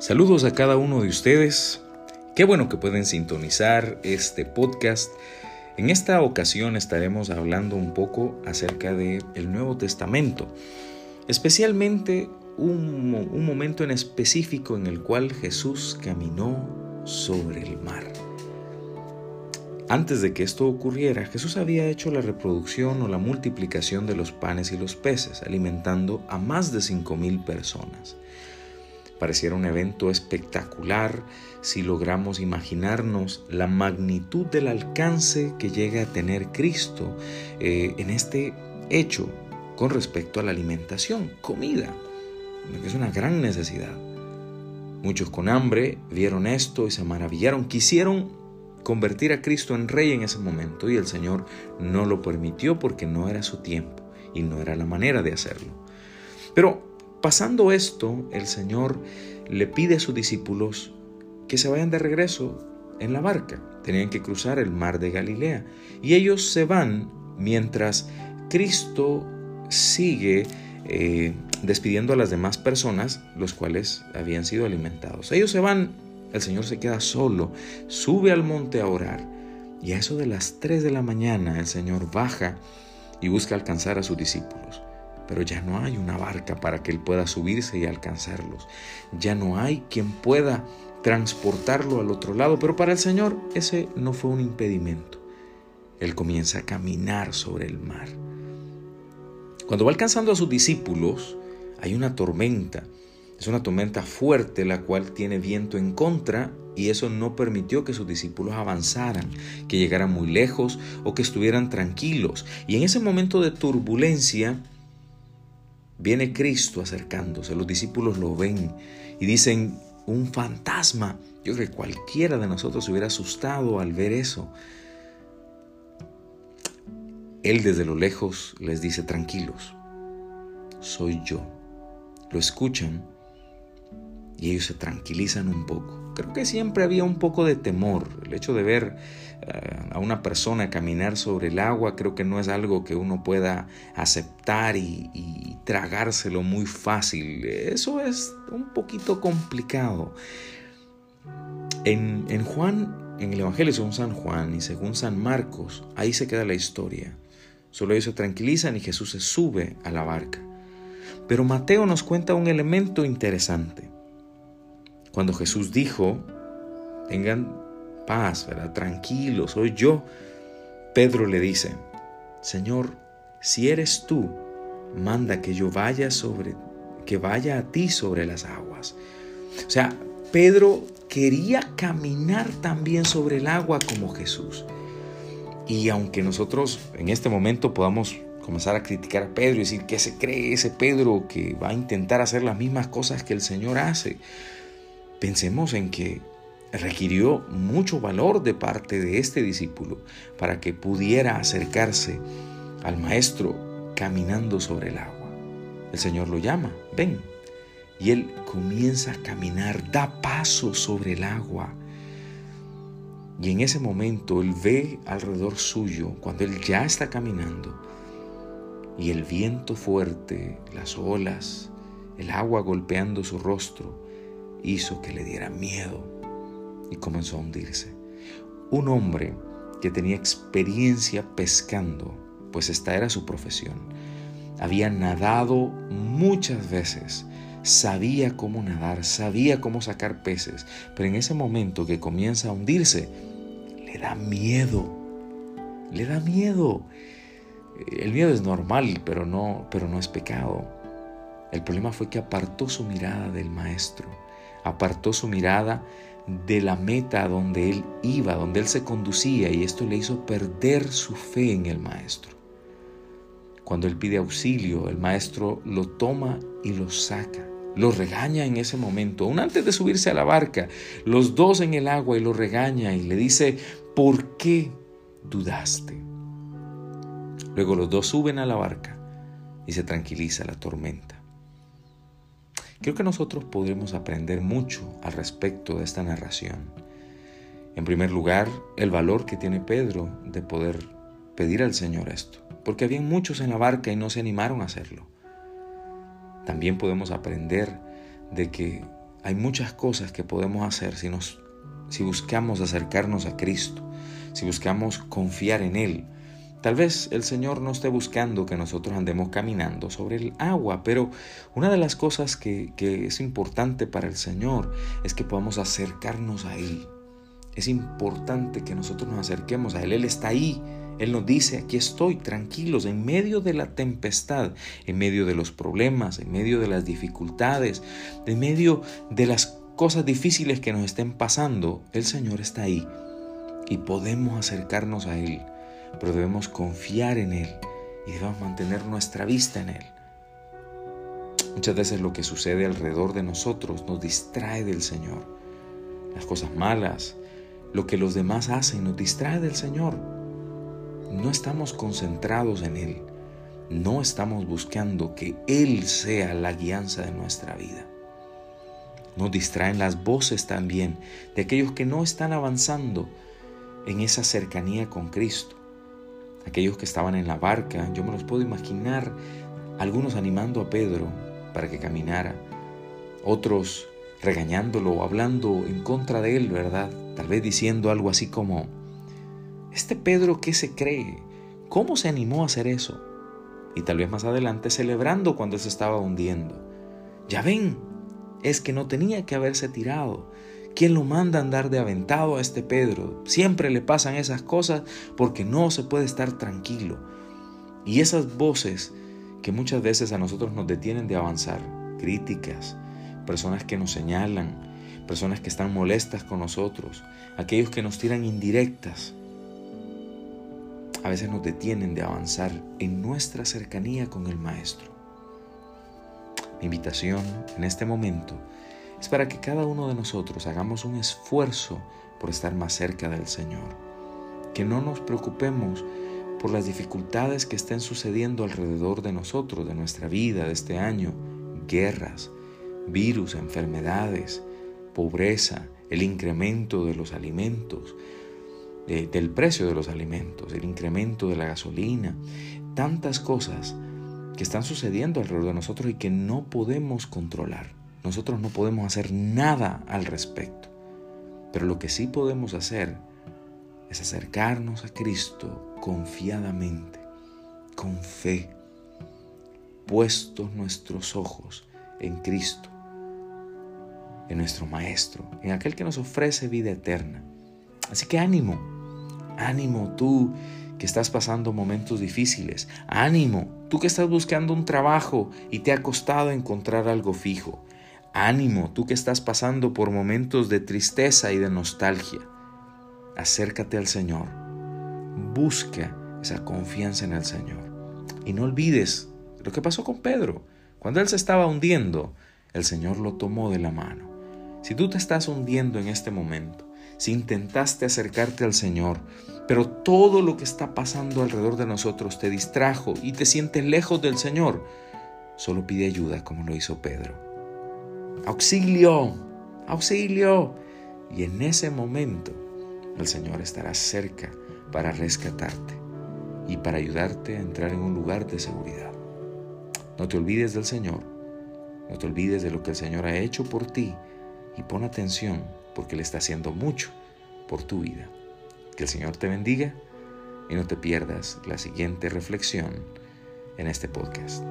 Saludos a cada uno de ustedes. Qué bueno que pueden sintonizar este podcast. En esta ocasión estaremos hablando un poco acerca del el Nuevo Testamento, especialmente un, un momento en específico en el cual Jesús caminó sobre el mar. Antes de que esto ocurriera, Jesús había hecho la reproducción o la multiplicación de los panes y los peces, alimentando a más de cinco mil personas. Pareciera un evento espectacular si logramos imaginarnos la magnitud del alcance que llega a tener Cristo eh, en este hecho con respecto a la alimentación, comida, que es una gran necesidad. Muchos con hambre vieron esto y se maravillaron, quisieron convertir a Cristo en rey en ese momento y el Señor no lo permitió porque no era su tiempo y no era la manera de hacerlo. Pero Pasando esto, el Señor le pide a sus discípulos que se vayan de regreso en la barca. Tenían que cruzar el mar de Galilea. Y ellos se van mientras Cristo sigue eh, despidiendo a las demás personas, los cuales habían sido alimentados. Ellos se van, el Señor se queda solo, sube al monte a orar. Y a eso de las 3 de la mañana el Señor baja y busca alcanzar a sus discípulos pero ya no hay una barca para que él pueda subirse y alcanzarlos. Ya no hay quien pueda transportarlo al otro lado, pero para el Señor ese no fue un impedimento. Él comienza a caminar sobre el mar. Cuando va alcanzando a sus discípulos, hay una tormenta. Es una tormenta fuerte la cual tiene viento en contra y eso no permitió que sus discípulos avanzaran, que llegaran muy lejos o que estuvieran tranquilos. Y en ese momento de turbulencia, Viene Cristo acercándose, los discípulos lo ven y dicen, un fantasma. Yo creo que cualquiera de nosotros se hubiera asustado al ver eso. Él desde lo lejos les dice, tranquilos, soy yo. Lo escuchan y ellos se tranquilizan un poco. Creo que siempre había un poco de temor. El hecho de ver eh, a una persona caminar sobre el agua creo que no es algo que uno pueda aceptar y, tragárselo muy fácil. Eso es un poquito complicado. En, en Juan, en el Evangelio según San Juan y según San Marcos, ahí se queda la historia. Solo ellos se tranquilizan y Jesús se sube a la barca. Pero Mateo nos cuenta un elemento interesante. Cuando Jesús dijo, tengan paz, ¿verdad? Tranquilo, soy yo. Pedro le dice, Señor, si eres tú, manda que yo vaya sobre, que vaya a ti sobre las aguas. O sea, Pedro quería caminar también sobre el agua como Jesús. Y aunque nosotros en este momento podamos comenzar a criticar a Pedro y decir que se cree ese Pedro que va a intentar hacer las mismas cosas que el Señor hace, Pensemos en que requirió mucho valor de parte de este discípulo para que pudiera acercarse al maestro caminando sobre el agua. El Señor lo llama, ven. Y él comienza a caminar, da paso sobre el agua. Y en ese momento él ve alrededor suyo, cuando él ya está caminando, y el viento fuerte, las olas, el agua golpeando su rostro, hizo que le diera miedo y comenzó a hundirse. Un hombre que tenía experiencia pescando, pues esta era su profesión, había nadado muchas veces, sabía cómo nadar, sabía cómo sacar peces, pero en ese momento que comienza a hundirse, le da miedo, le da miedo. El miedo es normal, pero no, pero no es pecado. El problema fue que apartó su mirada del maestro apartó su mirada de la meta donde él iba, donde él se conducía, y esto le hizo perder su fe en el maestro. Cuando él pide auxilio, el maestro lo toma y lo saca. Lo regaña en ese momento, aún antes de subirse a la barca, los dos en el agua y lo regaña y le dice, ¿por qué dudaste? Luego los dos suben a la barca y se tranquiliza la tormenta. Creo que nosotros podremos aprender mucho al respecto de esta narración. En primer lugar, el valor que tiene Pedro de poder pedir al Señor esto, porque habían muchos en la barca y no se animaron a hacerlo. También podemos aprender de que hay muchas cosas que podemos hacer si, nos, si buscamos acercarnos a Cristo, si buscamos confiar en Él. Tal vez el Señor no esté buscando que nosotros andemos caminando sobre el agua, pero una de las cosas que, es importante para el Señor es que podamos acercarnos a Él. Es importante que nosotros nos acerquemos a Él. Él está ahí. Él nos dice, aquí estoy, tranquilos, en medio de la tempestad, en medio de los problemas, en medio de las dificultades, en medio de las cosas difíciles que nos estén pasando, el Señor está ahí y podemos acercarnos a Él, pero debemos confiar en Él y debemos mantener nuestra vista en Él. Muchas veces lo que sucede alrededor de nosotros nos distrae del Señor. Las cosas malas, lo que los demás hacen nos distrae del Señor no estamos concentrados en Él, no estamos buscando que Él sea la guianza de nuestra vida. Nos distraen las voces también de aquellos que no están avanzando en esa cercanía con Cristo. Aquellos que estaban en la barca, yo me los puedo imaginar, algunos animando a Pedro para que caminara, otros regañándolo o hablando en contra de él, ¿verdad? Tal vez diciendo algo así como, este Pedro, ¿qué se cree? ¿Cómo se animó a hacer eso? Y tal vez más adelante celebrando cuando se estaba hundiendo. Ya ven, es que no tenía que haberse tirado. ¿Quién lo manda a andar de aventado a este Pedro? Siempre le pasan esas cosas porque no se puede estar tranquilo. Y esas voces que muchas veces a nosotros nos detienen de avanzar, críticas, personas que nos señalan, personas que están molestas con nosotros, aquellos que nos tiran indirectas, a veces nos detienen de avanzar en nuestra cercanía con el Maestro. Mi invitación en este momento es para que cada uno de nosotros hagamos un esfuerzo por estar más cerca del Señor. Que no nos preocupemos por las dificultades que estén sucediendo alrededor de nosotros, de nuestra vida, de este año, guerras, virus, enfermedades, pobreza, el incremento de los alimentos, del precio de los alimentos, el incremento de la gasolina, tantas cosas que están sucediendo alrededor de nosotros y que no podemos controlar. Nosotros no podemos hacer nada al respecto. Pero lo que sí podemos hacer es acercarnos a Cristo confiadamente, con fe, puestos nuestros ojos en Cristo, en nuestro Maestro, en aquel que nos ofrece vida eterna. Así que ánimo, Ánimo tú que estás pasando momentos difíciles. Ánimo tú que estás buscando un trabajo y te ha costado encontrar algo fijo. Ánimo tú que estás pasando por momentos de tristeza y de nostalgia. Acércate al Señor. Busca esa confianza en el Señor. Y no olvides lo que pasó con Pedro. Cuando él se estaba hundiendo, el Señor lo tomó de la mano. Si tú te estás hundiendo en este momento, si intentaste acercarte al Señor, pero todo lo que está pasando alrededor de nosotros te distrajo y te sientes lejos del Señor, solo pide ayuda como lo hizo Pedro. Auxilio, auxilio. Y en ese momento el Señor estará cerca para rescatarte y para ayudarte a entrar en un lugar de seguridad. No te olvides del Señor, no te olvides de lo que el Señor ha hecho por ti y pon atención porque Él está haciendo mucho por tu vida. Que el Señor te bendiga y no te pierdas la siguiente reflexión en este podcast.